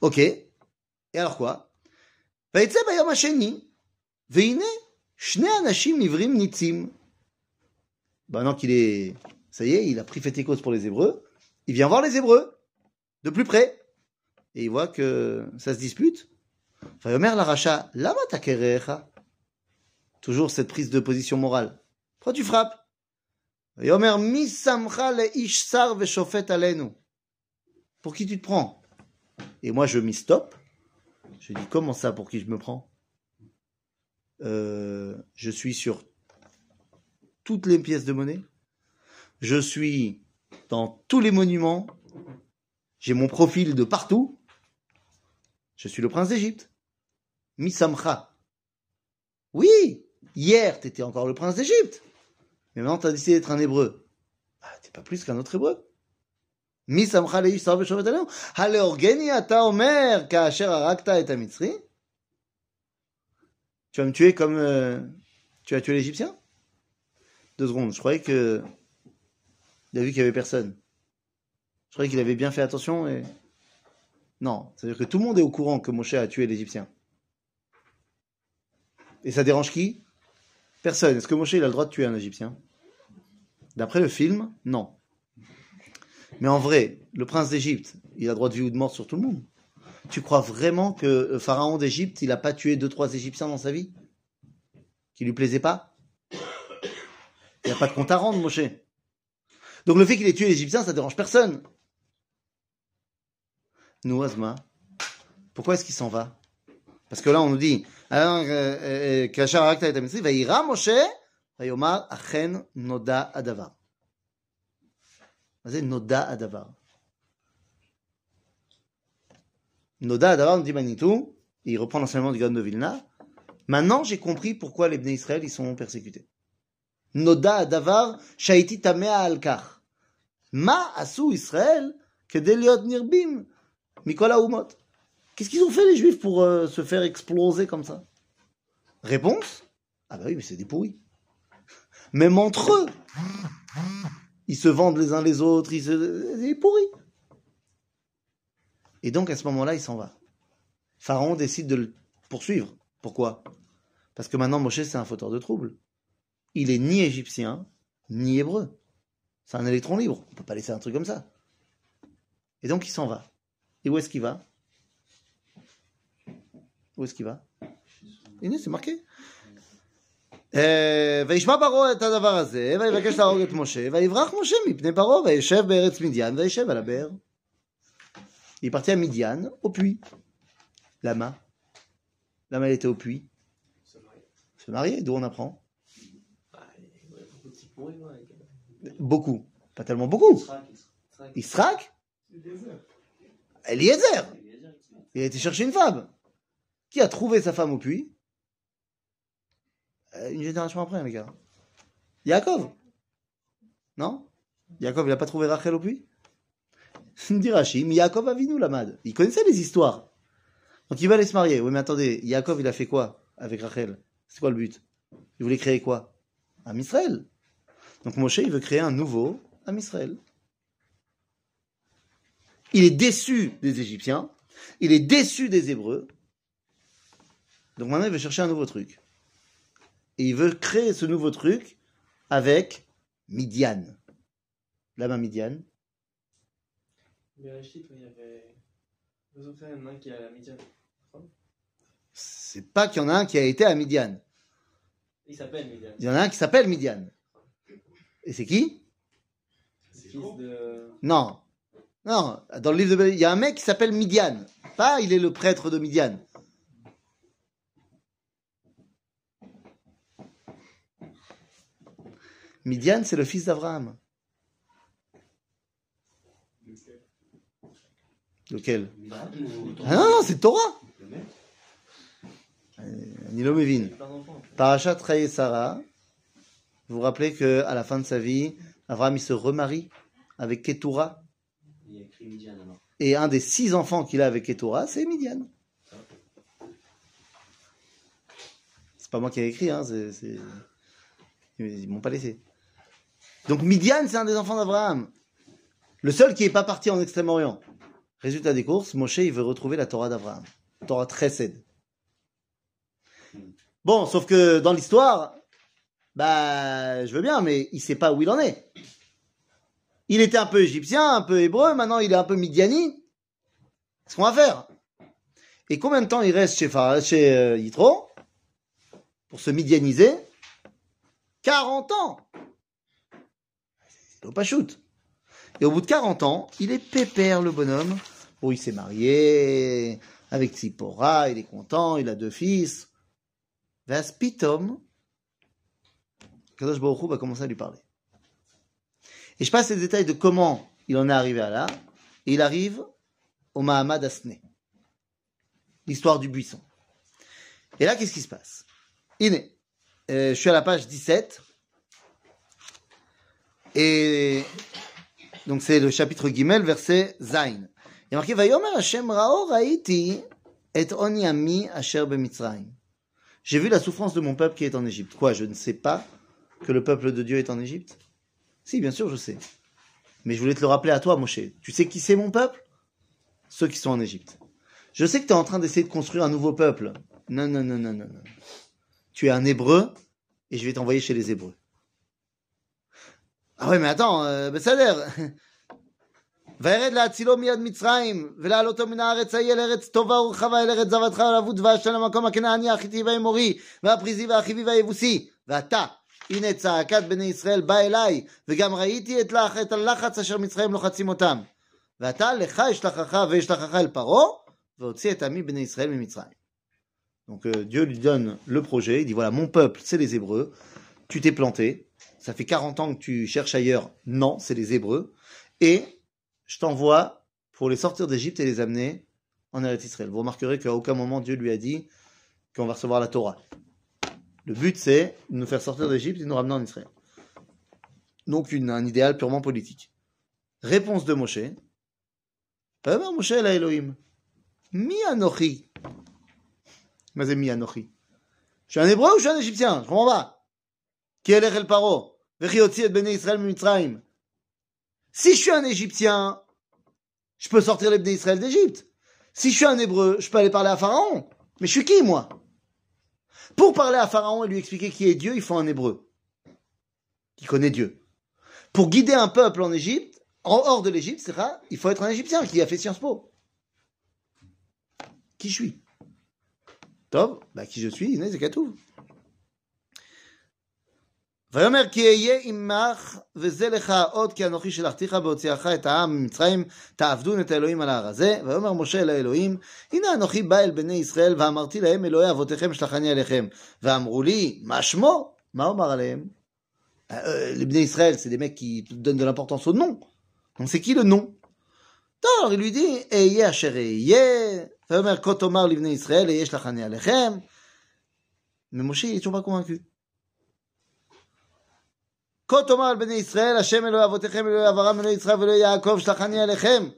S1: Ok. Et alors quoi? Shne Anashim Ivrim Nitzim. Maintenant qu'il est. Ça y est, il a pris Fétécos pour les Hébreux. Il vient voir les Hébreux, de plus près. Et il voit que ça se dispute. Vayomer Laracha, Lama Takerecha? Toujours cette prise de position morale. Pourquoi tu frappes? Vayomer Misamcha le Ishsar Veshofet Alenu. Pour qui tu te prends? Et moi, je m'y stoppe. Je dis, comment ça, pour qui je me prends? Euh, je suis sur toutes les pièces de monnaie, je suis dans tous les monuments, j'ai mon profil de partout, je suis le prince d'Égypte. Misamcha. Oui, hier, tu étais encore le prince d'Égypte, mais maintenant tu as décidé d'être un hébreu. Bah, t'es pas plus qu'un autre hébreu. Misamcha leïf sarbe shovet Alors, geni ata omer, ka'asher arakta et amitri. Tu vas me tuer comme euh, tu as tué l'Égyptien? Deux secondes, je croyais que... Il a vu qu'il y avait personne. Je croyais qu'il avait bien fait attention et... Non, c'est-à-dire que tout le monde est au courant que Moshe a tué l'Égyptien. Et ça dérange qui? Personne. Est-ce que Moshe a le droit de tuer un Égyptien? D'après le film, non. Mais en vrai, le prince d'Égypte, il a droit de vie ou de mort sur tout le monde. Tu crois vraiment que euh, Pharaon d'Égypte, il n'a pas tué deux, trois Égyptiens dans sa vie? Qui lui plaisait pas? Il n'y a pas de compte à rendre, Moshe. Donc le fait qu'il ait tué l'Égyptien, ça dérange personne. Nous, Asma, pourquoi est-ce qu'il s'en va? Parce que là, on nous dit, ah, euh, euh, Noda Adavar. Noda Adavar. Noda Adara nous dit Manitou, il reprend l'enseignement du Gaon de Vilna. Maintenant, j'ai compris pourquoi les Bnei Israël, ils sont persécutés. Noda Adavar, Shaiti Tamea Alkar. Ma Asu Israël, Kedeliot Nirbim, Mikola Umot. Qu'est-ce qu'ils ont fait les Juifs pour euh, se faire exploser comme ça? Réponse? Ah bah oui, mais c'est des pourris. Même entre eux, ils se vendent les uns les autres, ils c'est des pourris. Et donc à ce moment-là, il s'en va. Pharaon décide de le poursuivre. Pourquoi Parce que maintenant Moshe, c'est un fauteur de troubles. Il est ni égyptien, ni hébreu. C'est un électron libre. On peut pas laisser un truc comme ça. Et donc il s'en va. Et où est-ce qu'il va où est-ce qu'il va הנה, c'est marqué. אה, וישמע פרעה את הדבר הזה, ויבקש להרוג את משה, ויברח משה מפני פרעה, וישב בארץ מדיין, וישב על הבאר. il est parti à Midian, au puits. Lama. Lama, elle était au puits.
S5: Se marier.
S1: Se marier, d'où on apprend
S5: ouais, beaucoup.
S1: Pas tellement beaucoup. Israq. Eliezer. Il a été chercher une femme. Qui a trouvé sa femme au puits Euh, Une génération après, les gars. Yaakov. Non? Yaakov, il n'a pas trouvé Rachel au puits? Dit Rachim, Yaakov Avinu Lamad. Il connaissait les histoires. Donc il va aller se marier. Oui, mais attendez, Yaakov, il a fait quoi avec Rachel? C'est quoi le but? Il voulait créer quoi? Un Israël. Donc Moshe, il veut créer un nouveau Am Israël. Il est déçu des Égyptiens. Il est déçu des Hébreux. Donc maintenant, il veut chercher un nouveau truc. Et il veut créer ce nouveau truc avec Midian. Là-bas, Midian.
S5: Bereshit, ouais, il y avait. Vous en faites il y en a un qui est à la Midian.
S1: C'est pas qu'il y en a un qui a été à Midian.
S5: Il s'appelle Midian.
S1: Il y en a un qui s'appelle Midian. Et c'est qui?
S5: C'est fils de.
S1: Non. Non. Dans le livre de il y a un mec qui s'appelle Midian. Pas il est le prêtre de Midian. Midian, c'est le fils d'Abraham. Lequel Ah non, non, c'est Torah. Nilo
S5: d'enfants.
S1: Parachat Raï et Sarah. Vous vous rappelez que à la fin de sa vie, Abraham il se remarie avec Ketura.
S2: Il y a écrit Midian alors.
S1: Et un des six enfants qu'il a avec Ketura, c'est Midian. C'est pas moi qui ai écrit, hein, c'est, c'est- ils m'ont pas laissé. Donc Midian, c'est un des enfants d'Abraham. Le seul qui est pas parti en Extrême-Orient. Résultat des courses, Moshe, il veut retrouver la Torah d'Abraham. Torah Chesed. Bon, sauf que dans l'histoire, bah, je veux bien, mais il sait pas où il en est. Il était un peu égyptien, un peu hébreu, maintenant il est un peu midiani. Qu'est-ce qu'on va faire Et combien de temps il reste chez, chez euh, Yitro pour se midianiser? 40 ans C'est pas shoot. Et au bout de 40 ans, il est pépère le bonhomme. Oh, il s'est marié avec Tzipora, il est content, il a deux fils. Vaspitom, Kadosh Baruch va commencer à lui parler. Et je passe les détails de comment il en est arrivé à là. Il arrive au Mahamad Asne. l'histoire du buisson. Et là, qu'est-ce qui se passe? Iné, euh, je suis à la page 17. Et donc c'est le chapitre Gimel, verset Zain il y a marqué J'ai vu la souffrance de mon peuple qui est en Égypte. Quoi, je ne sais pas que le peuple de Dieu est en Égypte? Si, bien sûr, je sais. Mais je voulais te le rappeler à toi, Moshe. Tu sais qui c'est mon peuple? Ceux qui sont en Égypte. Je sais que tu es en train d'essayer de construire un nouveau peuple. Non, non, non, non, non. Tu es un Hébreu et je vais t'envoyer chez les Hébreux. Ah ouais, mais attends, ça a l'air. וירד להצילו מיד מצרים, ולהעלותו מן הארץ ההיא אל ארץ טובה ורחבה אל ארץ זבתך ולאבו דבש אל המקום הכנעני החיטי והאמורי והפריזי והחיבי והיבוסי. ואתה, הנה צעקת בני ישראל בא אליי, וגם ראיתי את, לח, את הלחץ אשר מצרים לוחצים אותם. ואתה לך אשלחך ואשלחך אל פרעה, והוציא את עמי בני ישראל ממצרים. Donc euh, Dieu lui donne le projet, il dit voilà, mon peuple, c'est les Hébreux, tu t'es planté, ça fait 40 ans que tu cherches ailleurs, non, c'est les Hébreux, et je t'envoie pour les sortir d'Égypte et les amener en Eretz Israël. Vous remarquerez qu'à aucun moment Dieu lui a dit qu'on va recevoir la Torah. Le but, c'est de nous faire sortir d'Égypte et nous ramener en Israël. Donc, un idéal purement politique. Réponse de Moshe. Moshe la Elohim. Mi anochi. Mais anochi. Je suis un hébreu ou je suis un égyptien? Je comprends pas. Qui est Paro Vechi et Israël Mitzrayim. Si je suis un Égyptien, je peux sortir les d'Israël d'Égypte. Si je suis un Hébreu, je peux aller parler à Pharaon. Mais je suis qui, moi? Pour parler à Pharaon et lui expliquer qui est Dieu, il faut un Hébreu qui connaît Dieu. Pour guider un peuple en Égypte, en hors de l'Égypte, c'est il faut être un Égyptien qui a fait Sciences Po. Qui je suis? Top, bah, qui je suis, Inès et Katouf. ויאמר כי אהיה עמך וזה לך עוד כי אנוכי שלחתיך בהוציאך את העם ממצרים תעבדון את האלוהים על ההר הזה ויאמר משה אל האלוהים הנה אנוכי בא אל בני ישראל ואמרתי להם אלוהי אבותיכם שלחני עליכם ואמרו לי מה שמו? מה אומר עליהם? Euh, les Bnei Israël, c'est des mecs qui donnent de l'importance au nom. Donc c'est qui le nom Alors il lui dit, Eye asher eye, ויאמר כה תאמר לבני ישראל, אהיה שלחני עליכם. Mais Moshe, il est toujours pas convaincu. כה תאמר על בני ישראל, השם אלוהי אבותיכם, אלוהי אברהם, אלוהי יצחק ואלוהי יעקב, שלחני עליכם.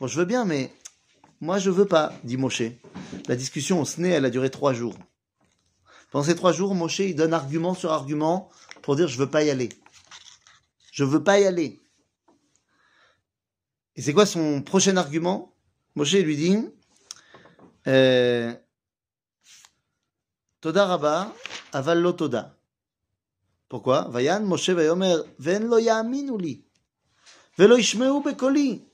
S1: Bon, je veux bien, mais moi je veux pas, dit Moshe. La discussion au SNE, elle a duré trois jours. Pendant ces trois jours, Moshe, il donne argument sur argument pour dire je veux pas y aller. Je veux pas y aller. Et c'est quoi son prochain argument Moshe lui dit euh, Toda Rabba, aval lo toda. Pourquoi? Vayan Moshe Vayomer, Ven lo yaminuli, velo ishmeu bekoli,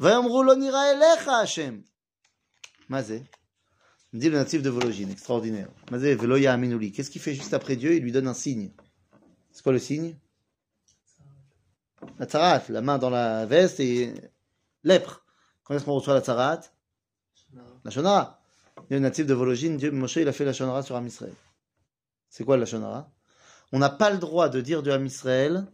S1: vayomru lo nira elecha Hashem. Mazé. Dit le natif de Vologine, extraordinaire. Mazé, velo yaminuli. Qu'est-ce qu'il fait juste après Dieu? Il lui donne un signe. C'est quoi le signe? La tarat, la main dans la veste et lèpre. Quand est-ce qu'on reçoit la tarat La shonara. Le natif de Vologine, Dieu, Moshe, il a fait la shonara sur Amisraël. C'est quoi la shonara? On n'a pas le droit de dire de Am Israël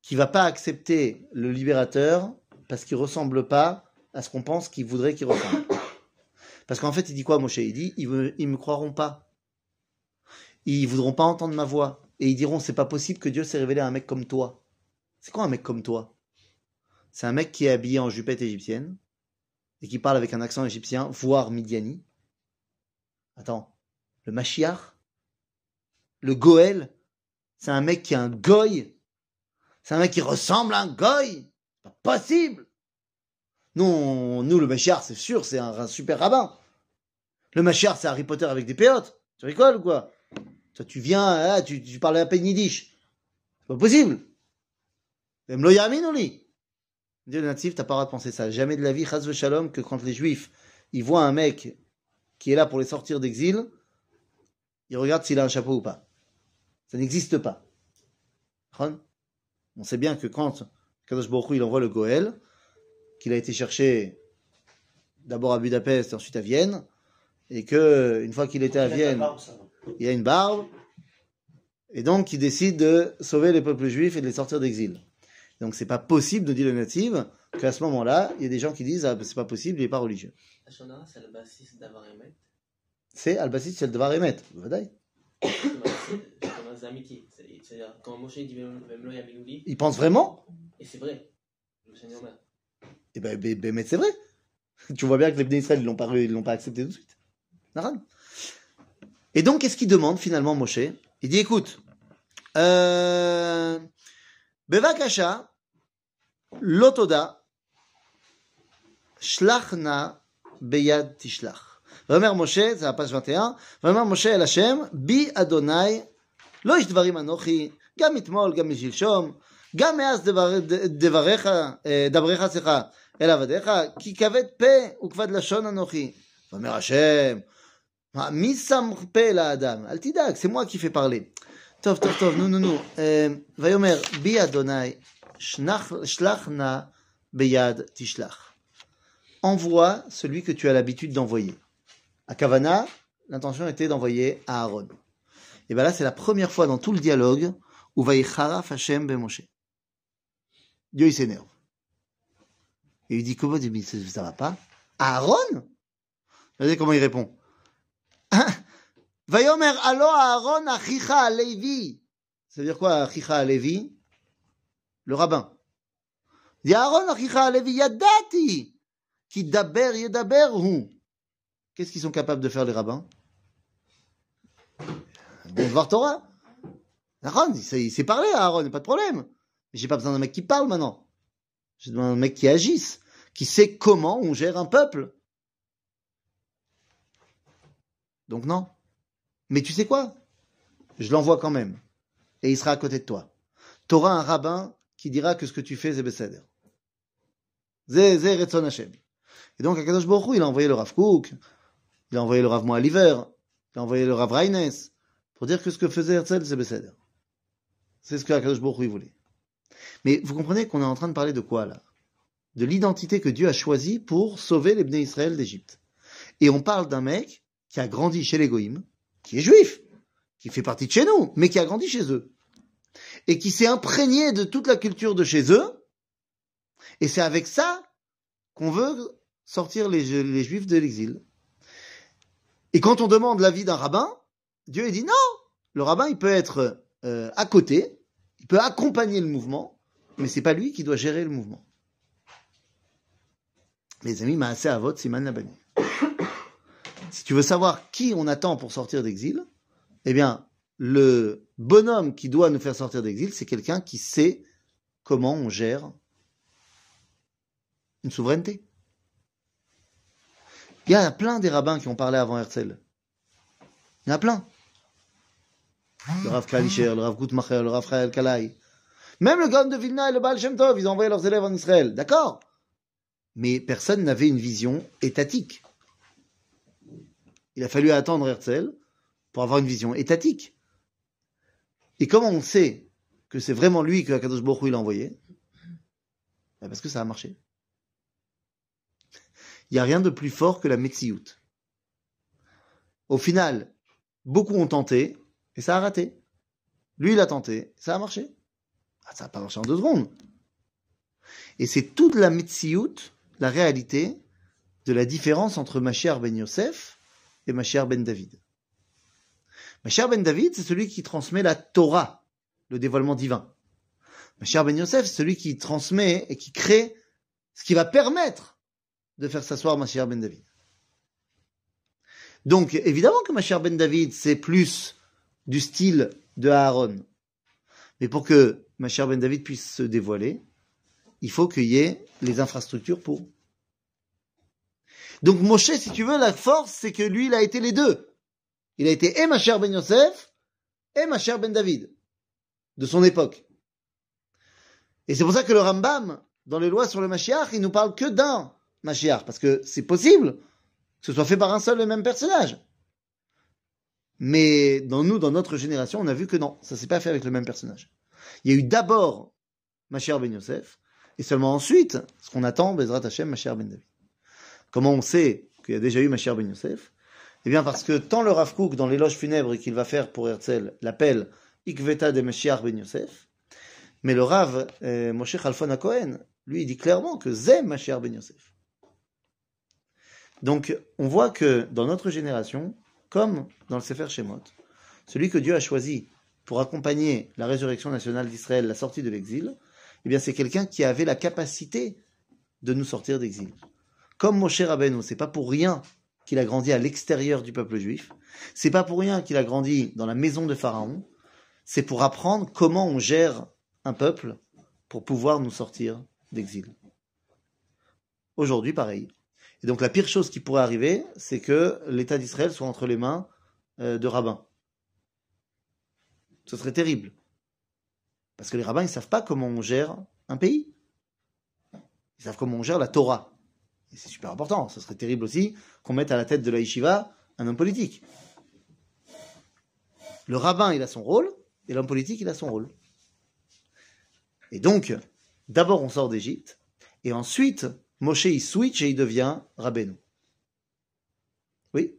S1: qu'il va pas accepter le libérateur parce qu'il ressemble pas à ce qu'on pense qu'il voudrait qu'il ressemble. Parce qu'en fait, il dit quoi, Moshe? Il dit, ils me, ils me croiront pas. Ils voudront pas entendre ma voix. Et ils diront, c'est pas possible que Dieu s'est révélé à un mec comme toi. C'est quoi un mec comme toi? C'est un mec qui est habillé en jupette égyptienne et qui parle avec un accent égyptien, voire midiani. Attends, le Mashiach? Le Goël? C'est un mec qui est un goy C'est un mec qui ressemble à un goy pas possible nous, on- nous, le Mashiach, c'est sûr, c'est un, super rabbin. Le Mashiach, c'est Harry Potter avec des péotes. Tu rigoles ou quoi? Toi, tu viens, ah, tu, tu parles à peine yiddish. C'est pas possible. Même lo yamin li. Dieu le natif, t'as pas le droit de penser ça. Jamais de la vie, chas shalom, que quand les juifs, ils voient un mec qui est là pour les sortir d'exil, ils regardent s'il a un chapeau ou pas. Ça n'existe pas. On sait bien que quand Kadosh Baruch il envoie le Goël, qu'il a été cherché d'abord à Budapest et ensuite à Vienne, et que une fois qu'il était à Vienne, il a une barbe, et donc il décide de sauver les peuples juifs et de les sortir d'exil. Donc c'est pas possible, nous dit le native, qu'à ce moment-là, il y a des gens qui disent ah ben, c'est pas possible, il est pas religieux.
S5: C'est le basis d'avoir aimé.
S1: C'est Al-Basit Shel Devar Emet.
S5: C'est-à-dire, quand Moshe dit
S1: Il pense vraiment?
S5: et c'est vrai, le Seigneur meurt.
S1: Eh ben, ben, ben, mais c'est vrai. Tu vois bien que les Bnei Israël, ils l'ont pas, ils l'ont pas accepté tout de suite. Et donc, qu'est-ce qu'il demande finalement, Moshe? Il dit, écoute, euh, Bevakasha, Lotoda, Shlachna, Beyad Tishlach. Vamer Moshe, c'est la page 21, Vamer Moshe El Hashem, Bi Adonai, לא איש דברים אנוכי, גם אתמול, גם משלשום, גם מאז דבר- ד- דבריך, אה, דבריך, סליחה, אל עבדיך, כי כבד פה וכבד לשון אנוכי. ואומר השם, מה, מי שם פה לאדם? אל תדאג, c'est moi qui fais parler. טוב, טוב, טוב, נו, נו, נו. אה, ויאמר, בי אדוני, שנח- שלח נא ביד תשלח. Envoie celui que tu as l'habitude d'envoyer. À Kavana, l'intention était d'envoyer à Aaron. Et bien là, c'est la première fois dans tout le dialogue où Vaïcharaf Hashem ben Moshe. Dieu, il s'énerve. Et il dit, comment ça, va pas? Aaron? Regardez comment il répond. Vayomer alo Aaron achicha Levi. Ça veut dire quoi, achicha Levi Le rabbin. Il dit, Aaron achicha Levi yadati. Qui daber yedaber hu. Qu'est-ce qu'ils sont capables de faire les rabbins? Bon, voir Torah. Aaron, il sait, il sait parler à Aaron, pas de problème. Mais j'ai pas besoin d'un mec qui parle maintenant. J'ai besoin d'un mec qui agisse, qui sait comment on gère un peuple. Donc non. Mais tu sais quoi? Je l'envoie quand même. Et il sera à côté de toi. Tu auras un rabbin qui dira que ce que tu fais, c'est Besséder. Et donc, Baruch Hu, il a envoyé le Rav Kook, il a envoyé le Rav Moaliver, il a envoyé le Rav Reines, pour dire que ce que faisait Herzl, c'est. C'est ce que Akadosh Baruch voulait. Mais vous comprenez qu'on est en train de parler de quoi, là? De l'identité que Dieu a choisie pour sauver les Bnei Israël d'Égypte. Et on parle d'un mec qui a grandi chez les Goïms, qui est juif, qui fait partie de chez nous, mais qui a grandi chez eux. Et qui s'est imprégné de toute la culture de chez eux. Et c'est avec ça qu'on veut sortir les juifs de l'exil. Et quand on demande l'avis d'un rabbin, Dieu dit non, le rabbin il peut être euh, à côté, il peut accompagner le mouvement, mais c'est pas lui qui doit gérer le mouvement. Les amis, Maaseh Avot, Siman Labani. Si tu veux savoir qui on attend pour sortir d'exil, eh bien, le bonhomme qui doit nous faire sortir d'exil, c'est quelqu'un qui sait comment on gère une souveraineté. Il y a plein des rabbins qui ont parlé avant Herzl. Il y en a plein. Le Rav Kalisher, le Rav Gutmacher, le Rav Chael Kalai. Même le Gaon de Vilna et le Baal Shem Tov, ils ont envoyé leurs élèves en Israël. D'accord? Mais personne n'avait une vision étatique. Il a fallu attendre Herzl pour avoir une vision étatique. Et comment on sait que c'est vraiment lui que Akadosh Baruch Hu il a envoyé Ben Parce que ça a marché. Il n'y a rien de plus fort que la Metsiout. Au final, beaucoup ont tenté et ça a raté. Lui, il a tenté, ça a marché. Ah, ça n'a pas marché en deux secondes. Et c'est toute la Metsiout, la réalité de la différence entre Mashiach ben Yosef et Mashiach ben David. Mashiach ben David, c'est celui qui transmet la Torah, le dévoilement divin. Mashiach ben Yosef, c'est celui qui transmet et qui crée ce qui va permettre de faire s'asseoir Mashiach ben David. Donc, évidemment que Mashiach ben David, c'est plus du style de Aaron. Mais pour que Mashiach ben David puisse se dévoiler, il faut qu'il y ait les infrastructures pour. Donc Moshe, si tu veux, la force, c'est que lui, il a été les deux. Il a été et Mashiach ben Yosef et Mashiach ben David, de son époque. Et c'est pour ça que le Rambam, dans les lois sur le Mashiach, il nous parle que d'un Mashiach, parce que c'est possible que ce soit fait par un seul et même personnage. Mais dans nous, dans notre génération, on a vu que non, ça s'est pas fait avec le même personnage. Il y a eu d'abord Mashiach ben Yosef, et seulement ensuite, ce qu'on attend, Bezrat Hashem, Mashiach ben David. Comment on sait qu'il y a déjà eu Mashiach ben Yosef Eh bien parce que tant le Rav Kook, dans l'éloge funèbre qu'il va faire pour Herzl, l'appelle Ikveta de Mashiach ben Yosef, Mais le Rav euh, Moshe Khalfon Cohen, lui, il dit clairement que Zem Mashiach Ben Yosef. Donc, on voit que dans notre génération, comme dans le Sefer Shemot, celui que Dieu a choisi pour accompagner la résurrection nationale d'Israël, la sortie de l'exil, eh bien, c'est quelqu'un qui avait la capacité de nous sortir d'exil. Comme Moshe Rabbeinu, c'est pas pour rien qu'il a grandi à l'extérieur du peuple juif, c'est pas pour rien qu'il a grandi dans la maison de Pharaon, c'est pour apprendre comment on gère un peuple pour pouvoir nous sortir d'exil. Aujourd'hui, pareil. Et donc la pire chose qui pourrait arriver, c'est que l'État d'Israël soit entre les mains euh, de rabbins. Ce serait terrible. Parce que les rabbins, ils ne savent pas comment on gère un pays. Ils savent comment on gère la Torah. Et c'est super important. Ce serait terrible aussi qu'on mette à la tête de la yeshiva un homme politique. Le rabbin, il a son rôle, et l'homme politique, il a son rôle. Et donc, d'abord, on sort d'Égypte, et ensuite, Moshe, il switch et il devient Rabbeinu. Oui?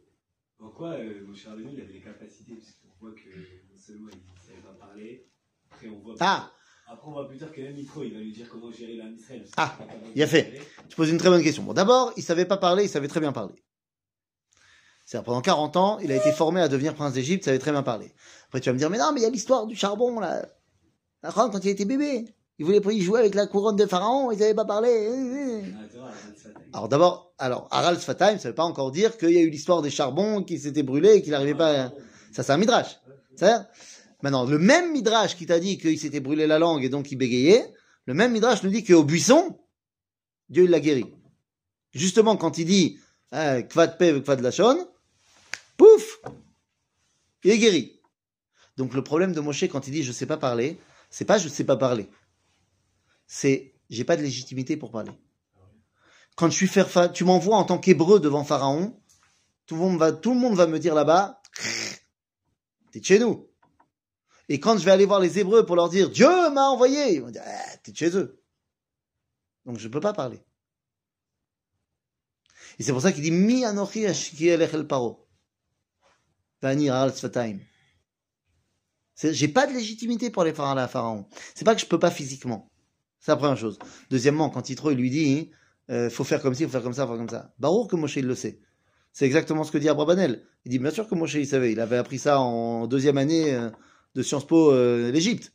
S6: Pourquoi euh, Moshe Rabbeinu, il avait les capacités? Puisqu'on voit que non seulement il ne savait pas parler, après on voit,
S1: Ah
S6: après on voit plus tard que même Micro, il va lui dire comment gérer la Israël.
S1: Ah, il a fait. Tu poses une très bonne question. Bon, d'abord, il savait pas parler, il savait très bien parler. C'est-à-dire, pendant 40 ans, il a été formé à devenir prince d'Égypte, il savait très bien parler. Après, tu vas me dire, mais non, mais il y a l'histoire du charbon, là. Quand il était bébé? Il voulait pas y jouer avec la couronne de Pharaon, il savait pas parler. Alors d'abord, alors, Harald Sfatayim, ça veut pas encore dire qu'il y a eu l'histoire des charbons qui s'étaient brûlés et qu'il n'arrivait pas à... Ça, c'est un midrash. Maintenant, le même midrash qui t'a dit qu'il s'était brûlé la langue et donc il bégayait, le même midrash nous dit qu'au buisson, Dieu l'a guéri. Justement, quand il dit euh, kvad pev, kvad lachon, pouf, il est guéri. Donc le problème de Moshe quand il dit je sais pas parler, c'est pas je sais pas parler, c'est j'ai pas de légitimité pour parler. Quand je suis faire, tu m'envoies en tant qu'hébreu devant Pharaon, tout le monde va, me dire là-bas, t'es chez nous. Et quand je vais aller voir les Hébreux pour leur dire Dieu m'a envoyé, ils vont dire ah, t'es chez eux. Donc je ne peux pas parler. Et c'est pour ça qu'il dit Mi anochi el paro. J'ai pas de légitimité pour aller parler à Pharaon. C'est pas que je peux pas physiquement. C'est la première chose. Deuxièmement, quand Yitro il lui dit euh, faut faire comme ci, faut faire comme ça, faut faire comme ça. Barour que Moshe il le sait. C'est exactement ce que dit Abrabanel. Il dit bien sûr que Moshe il savait. Il avait appris ça en deuxième année. euh, de Sciences Po euh, l'Égypte.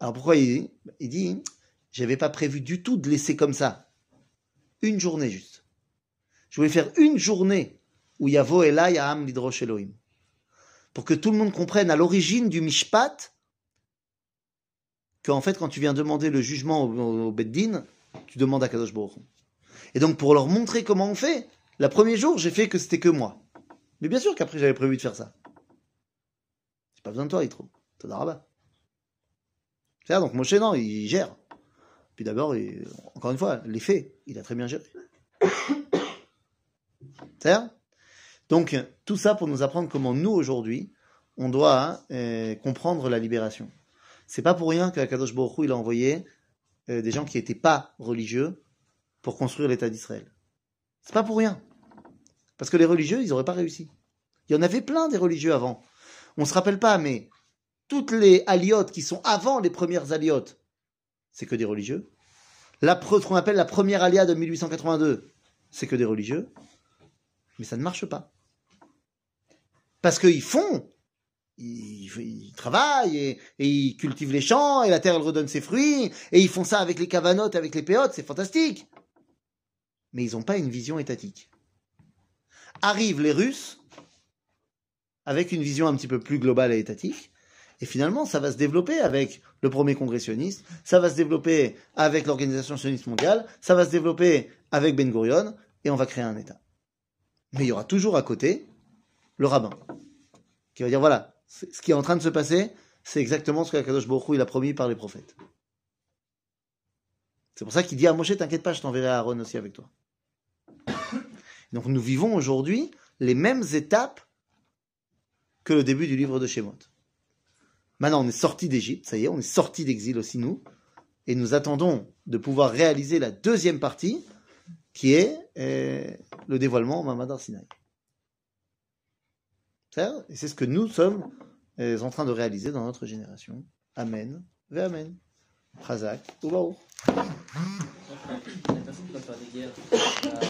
S1: Alors pourquoi il, il dit j'avais pas prévu du tout de laisser comme ça une journée juste. Je voulais faire une journée où il y a Voela Yaham Lidrosh Elohim pour que tout le monde comprenne à l'origine du Mishpat qu'en fait quand tu viens demander le jugement au, au Beddin, tu demandes à Kadosh Baruch. Et donc pour leur montrer comment on fait, le premier jour j'ai fait que c'était que moi. Mais bien sûr qu'après j'avais prévu de faire ça. Pas besoin de toi, Yitro. Todaraba. C'est ça, donc Moshe, non, il gère. Puis d'abord, encore une fois, les faits, il a très bien géré. C'est Donc, tout ça pour nous apprendre comment nous, aujourd'hui, on doit euh, comprendre la libération. C'est pas pour rien qu'Akadosh Baruch Hu, il a envoyé euh, des gens qui n'étaient pas religieux pour construire l'État d'Israël. C'est pas pour rien. Parce que les religieux, ils n'auraient pas réussi. Il y en avait plein des religieux avant on se rappelle pas, mais toutes les aliotes qui sont avant les premières aliotes, c'est que des religieux. La, ce qu'on appelle la première alia de 1882, c'est que des religieux. Mais ça ne marche pas. Parce qu'ils font, ils, travaillent et, ils cultivent les champs et la terre elle redonne ses fruits et ils font ça avec les cavanotes, avec les péotes, c'est fantastique. Mais ils n'ont pas une vision étatique. Arrivent les Russes avec une vision un petit peu plus globale et étatique. Et finalement, ça va se développer avec le premier congrès sioniste, ça va se développer avec l'organisation sioniste mondiale, ça va se développer avec Ben Gurion, et on va créer un État. Mais il y aura toujours à côté le rabbin, qui va dire voilà, ce qui est en train de se passer, c'est exactement ce qu'Akadosh Baruch il a promis par les prophètes. C'est pour ça qu'il dit à Moshe, t'inquiète pas, je t'enverrai Aaron aussi avec toi. Donc nous vivons aujourd'hui les mêmes étapes que le début du livre de Shemot. Maintenant, on est sorti d'Égypte, ça y est, on est sorti d'exil aussi nous, et nous attendons de pouvoir réaliser la deuxième partie, qui est euh, le dévoilement au Mamadar Sinaï. Et c'est ce que nous sommes euh, en train de réaliser dans notre génération. Amen.
S5: Ve Amen. Ou